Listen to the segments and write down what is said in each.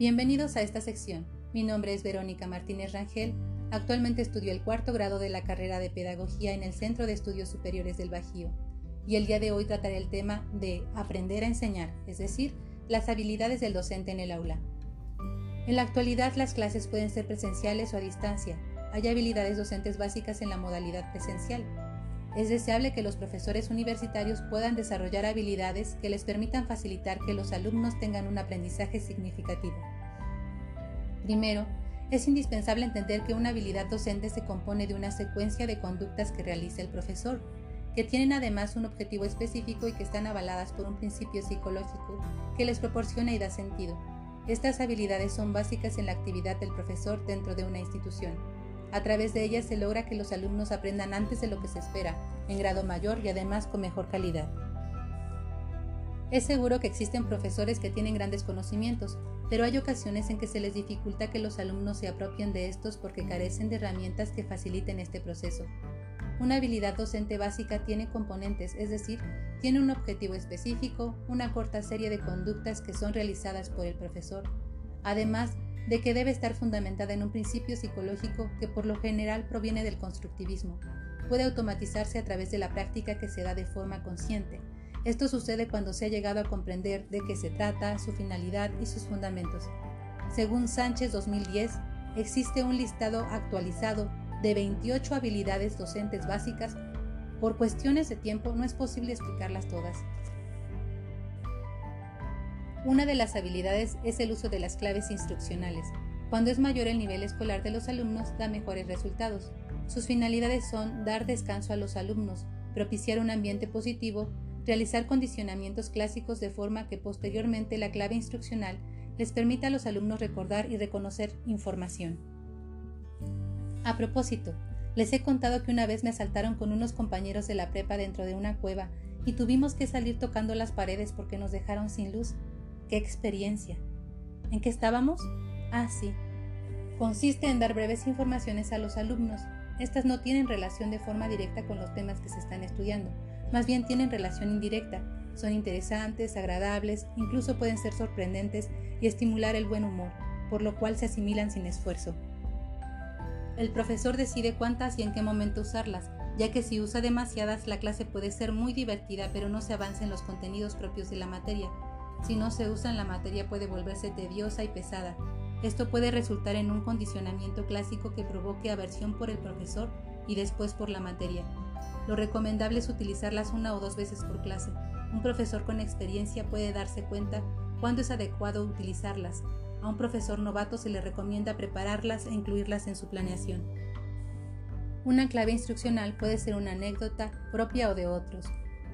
Bienvenidos a esta sección. Mi nombre es Verónica Martínez Rangel. Actualmente estudio el cuarto grado de la carrera de Pedagogía en el Centro de Estudios Superiores del Bajío. Y el día de hoy trataré el tema de aprender a enseñar, es decir, las habilidades del docente en el aula. En la actualidad las clases pueden ser presenciales o a distancia. Hay habilidades docentes básicas en la modalidad presencial. Es deseable que los profesores universitarios puedan desarrollar habilidades que les permitan facilitar que los alumnos tengan un aprendizaje significativo. Primero, es indispensable entender que una habilidad docente se compone de una secuencia de conductas que realiza el profesor, que tienen además un objetivo específico y que están avaladas por un principio psicológico que les proporciona y da sentido. Estas habilidades son básicas en la actividad del profesor dentro de una institución. A través de ellas se logra que los alumnos aprendan antes de lo que se espera, en grado mayor y además con mejor calidad. Es seguro que existen profesores que tienen grandes conocimientos, pero hay ocasiones en que se les dificulta que los alumnos se apropien de estos porque carecen de herramientas que faciliten este proceso. Una habilidad docente básica tiene componentes, es decir, tiene un objetivo específico, una corta serie de conductas que son realizadas por el profesor, además de que debe estar fundamentada en un principio psicológico que por lo general proviene del constructivismo. Puede automatizarse a través de la práctica que se da de forma consciente, esto sucede cuando se ha llegado a comprender de qué se trata, su finalidad y sus fundamentos. Según Sánchez 2010, existe un listado actualizado de 28 habilidades docentes básicas. Por cuestiones de tiempo no es posible explicarlas todas. Una de las habilidades es el uso de las claves instruccionales. Cuando es mayor el nivel escolar de los alumnos, da mejores resultados. Sus finalidades son dar descanso a los alumnos, propiciar un ambiente positivo, realizar condicionamientos clásicos de forma que posteriormente la clave instruccional les permita a los alumnos recordar y reconocer información. A propósito, les he contado que una vez me asaltaron con unos compañeros de la prepa dentro de una cueva y tuvimos que salir tocando las paredes porque nos dejaron sin luz. ¡Qué experiencia! ¿En qué estábamos? Ah, sí. Consiste en dar breves informaciones a los alumnos. Estas no tienen relación de forma directa con los temas que se están estudiando, más bien tienen relación indirecta, son interesantes, agradables, incluso pueden ser sorprendentes y estimular el buen humor, por lo cual se asimilan sin esfuerzo. El profesor decide cuántas y en qué momento usarlas, ya que si usa demasiadas la clase puede ser muy divertida pero no se avanza en los contenidos propios de la materia. Si no se usa la materia puede volverse tediosa y pesada. Esto puede resultar en un condicionamiento clásico que provoque aversión por el profesor y después por la materia. Lo recomendable es utilizarlas una o dos veces por clase. Un profesor con experiencia puede darse cuenta cuándo es adecuado utilizarlas. A un profesor novato se le recomienda prepararlas e incluirlas en su planeación. Una clave instruccional puede ser una anécdota propia o de otros,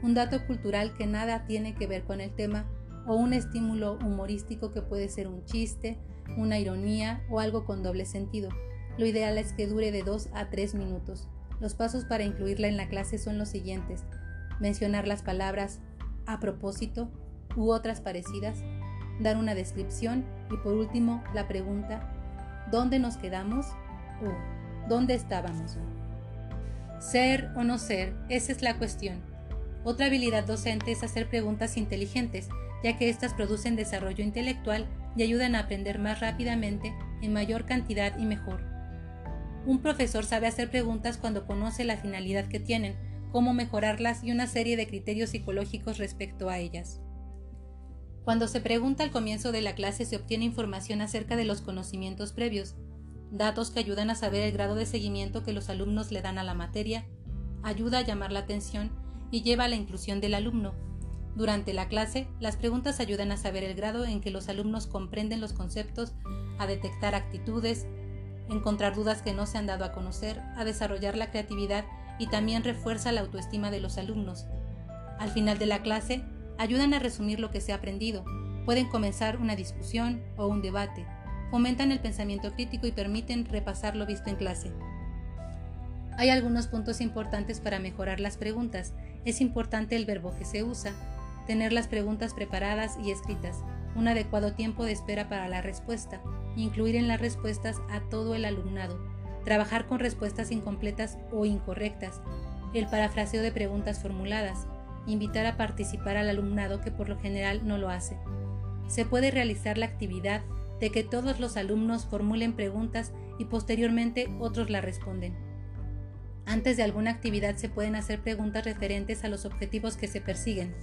un dato cultural que nada tiene que ver con el tema o un estímulo humorístico que puede ser un chiste, una ironía o algo con doble sentido. Lo ideal es que dure de 2 a 3 minutos. Los pasos para incluirla en la clase son los siguientes. Mencionar las palabras a propósito u otras parecidas, dar una descripción y por último la pregunta ¿dónde nos quedamos? o ¿dónde estábamos? Ser o no ser, esa es la cuestión. Otra habilidad docente es hacer preguntas inteligentes, ya que éstas producen desarrollo intelectual y ayudan a aprender más rápidamente, en mayor cantidad y mejor. Un profesor sabe hacer preguntas cuando conoce la finalidad que tienen, cómo mejorarlas y una serie de criterios psicológicos respecto a ellas. Cuando se pregunta al comienzo de la clase se obtiene información acerca de los conocimientos previos, datos que ayudan a saber el grado de seguimiento que los alumnos le dan a la materia, ayuda a llamar la atención y lleva a la inclusión del alumno. Durante la clase, las preguntas ayudan a saber el grado en que los alumnos comprenden los conceptos, a detectar actitudes, encontrar dudas que no se han dado a conocer, a desarrollar la creatividad y también refuerza la autoestima de los alumnos. Al final de la clase, ayudan a resumir lo que se ha aprendido, pueden comenzar una discusión o un debate, fomentan el pensamiento crítico y permiten repasar lo visto en clase. Hay algunos puntos importantes para mejorar las preguntas. Es importante el verbo que se usa, tener las preguntas preparadas y escritas, un adecuado tiempo de espera para la respuesta, incluir en las respuestas a todo el alumnado, trabajar con respuestas incompletas o incorrectas, el parafraseo de preguntas formuladas, invitar a participar al alumnado que por lo general no lo hace. Se puede realizar la actividad de que todos los alumnos formulen preguntas y posteriormente otros la responden. Antes de alguna actividad se pueden hacer preguntas referentes a los objetivos que se persiguen.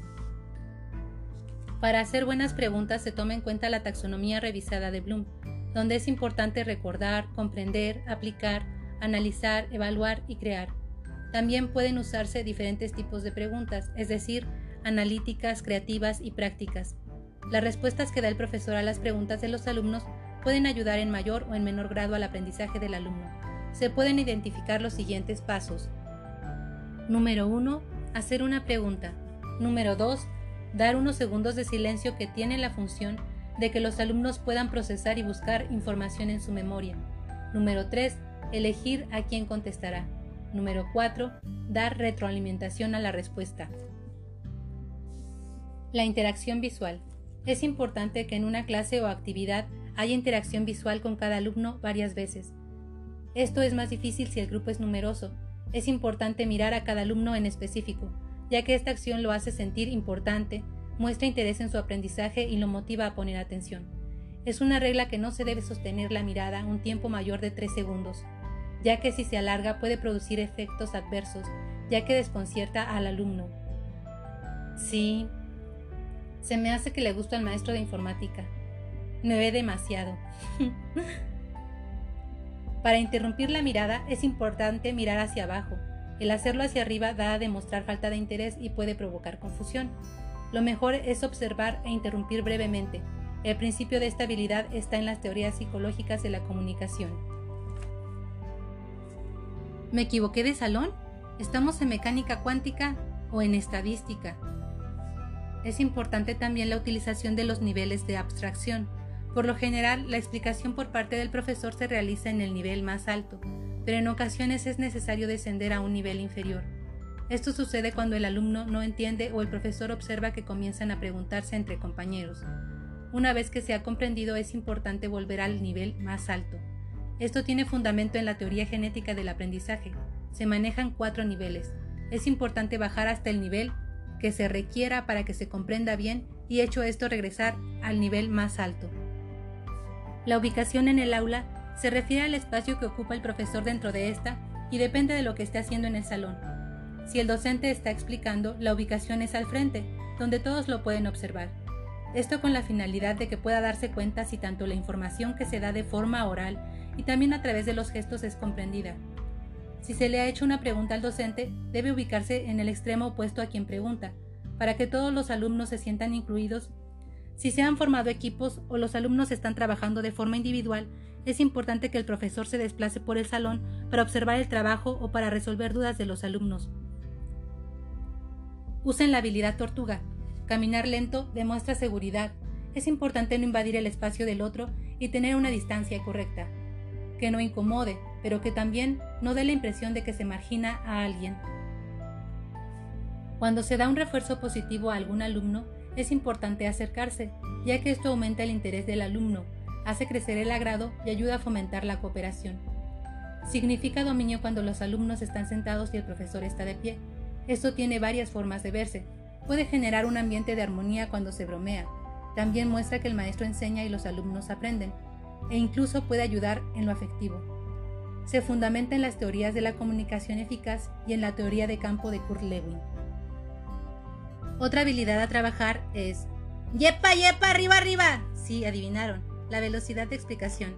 Para hacer buenas preguntas se toma en cuenta la taxonomía revisada de Bloom, donde es importante recordar, comprender, aplicar, analizar, evaluar y crear. También pueden usarse diferentes tipos de preguntas, es decir, analíticas, creativas y prácticas. Las respuestas que da el profesor a las preguntas de los alumnos pueden ayudar en mayor o en menor grado al aprendizaje del alumno. Se pueden identificar los siguientes pasos. Número 1. Hacer una pregunta. Número 2. Dar unos segundos de silencio que tienen la función de que los alumnos puedan procesar y buscar información en su memoria. Número 3. Elegir a quién contestará. Número 4. Dar retroalimentación a la respuesta. La interacción visual. Es importante que en una clase o actividad haya interacción visual con cada alumno varias veces. Esto es más difícil si el grupo es numeroso. Es importante mirar a cada alumno en específico, ya que esta acción lo hace sentir importante, muestra interés en su aprendizaje y lo motiva a poner atención. Es una regla que no se debe sostener la mirada un tiempo mayor de 3 segundos, ya que si se alarga puede producir efectos adversos, ya que desconcierta al alumno. Sí, se me hace que le gusta al maestro de informática. Me ve demasiado. Para interrumpir la mirada es importante mirar hacia abajo. El hacerlo hacia arriba da a demostrar falta de interés y puede provocar confusión. Lo mejor es observar e interrumpir brevemente. El principio de esta habilidad está en las teorías psicológicas de la comunicación. ¿Me equivoqué de salón? ¿Estamos en mecánica cuántica o en estadística? Es importante también la utilización de los niveles de abstracción. Por lo general, la explicación por parte del profesor se realiza en el nivel más alto, pero en ocasiones es necesario descender a un nivel inferior. Esto sucede cuando el alumno no entiende o el profesor observa que comienzan a preguntarse entre compañeros. Una vez que se ha comprendido es importante volver al nivel más alto. Esto tiene fundamento en la teoría genética del aprendizaje. Se manejan cuatro niveles. Es importante bajar hasta el nivel que se requiera para que se comprenda bien y hecho esto regresar al nivel más alto. La ubicación en el aula se refiere al espacio que ocupa el profesor dentro de esta y depende de lo que esté haciendo en el salón. Si el docente está explicando, la ubicación es al frente, donde todos lo pueden observar. Esto con la finalidad de que pueda darse cuenta si tanto la información que se da de forma oral y también a través de los gestos es comprendida. Si se le ha hecho una pregunta al docente, debe ubicarse en el extremo opuesto a quien pregunta, para que todos los alumnos se sientan incluidos si se han formado equipos o los alumnos están trabajando de forma individual, es importante que el profesor se desplace por el salón para observar el trabajo o para resolver dudas de los alumnos. Usen la habilidad tortuga. Caminar lento demuestra seguridad. Es importante no invadir el espacio del otro y tener una distancia correcta. Que no incomode, pero que también no dé la impresión de que se margina a alguien. Cuando se da un refuerzo positivo a algún alumno, es importante acercarse, ya que esto aumenta el interés del alumno, hace crecer el agrado y ayuda a fomentar la cooperación. Significa dominio cuando los alumnos están sentados y el profesor está de pie. Esto tiene varias formas de verse. Puede generar un ambiente de armonía cuando se bromea. También muestra que el maestro enseña y los alumnos aprenden. E incluso puede ayudar en lo afectivo. Se fundamenta en las teorías de la comunicación eficaz y en la teoría de campo de Kurt Lewin. Otra habilidad a trabajar es ¡Yepa, yepa, arriba, arriba! Sí, adivinaron, la velocidad de explicación.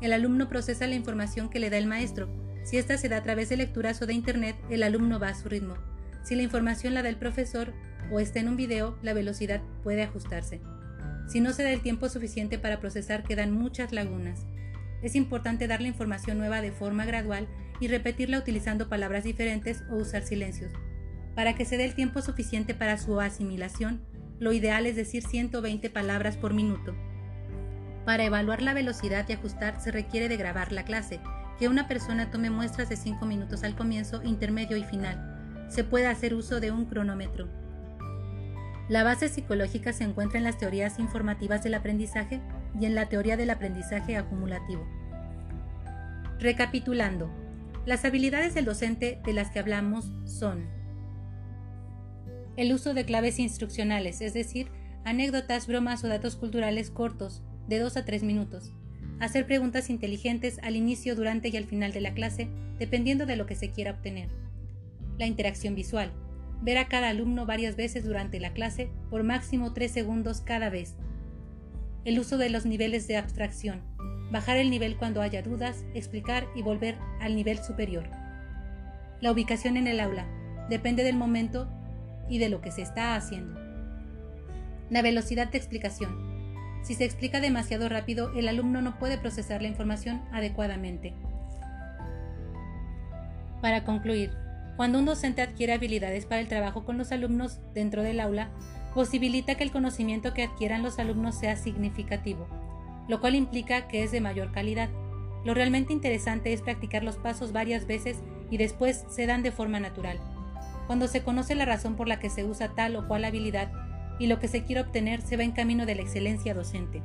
El alumno procesa la información que le da el maestro. Si ésta se da a través de lecturas o de internet, el alumno va a su ritmo. Si la información la da el profesor o está en un video, la velocidad puede ajustarse. Si no se da el tiempo suficiente para procesar, quedan muchas lagunas. Es importante dar la información nueva de forma gradual y repetirla utilizando palabras diferentes o usar silencios. Para que se dé el tiempo suficiente para su asimilación, lo ideal es decir 120 palabras por minuto. Para evaluar la velocidad y ajustar se requiere de grabar la clase, que una persona tome muestras de 5 minutos al comienzo, intermedio y final. Se puede hacer uso de un cronómetro. La base psicológica se encuentra en las teorías informativas del aprendizaje y en la teoría del aprendizaje acumulativo. Recapitulando, Las habilidades del docente de las que hablamos son el uso de claves instruccionales, es decir, anécdotas, bromas o datos culturales cortos, de 2 a 3 minutos. Hacer preguntas inteligentes al inicio, durante y al final de la clase, dependiendo de lo que se quiera obtener. La interacción visual. Ver a cada alumno varias veces durante la clase, por máximo 3 segundos cada vez. El uso de los niveles de abstracción. Bajar el nivel cuando haya dudas, explicar y volver al nivel superior. La ubicación en el aula. Depende del momento y de lo que se está haciendo. La velocidad de explicación. Si se explica demasiado rápido, el alumno no puede procesar la información adecuadamente. Para concluir, cuando un docente adquiere habilidades para el trabajo con los alumnos dentro del aula, posibilita que el conocimiento que adquieran los alumnos sea significativo, lo cual implica que es de mayor calidad. Lo realmente interesante es practicar los pasos varias veces y después se dan de forma natural. Cuando se conoce la razón por la que se usa tal o cual habilidad y lo que se quiere obtener, se va en camino de la excelencia docente.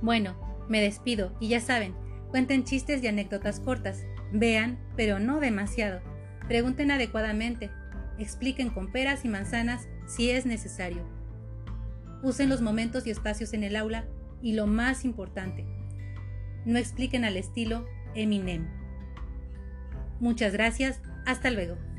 Bueno, me despido y ya saben, cuenten chistes y anécdotas cortas, vean, pero no demasiado, pregunten adecuadamente, expliquen con peras y manzanas si es necesario. Usen los momentos y espacios en el aula y lo más importante, no expliquen al estilo Eminem. Muchas gracias, hasta luego.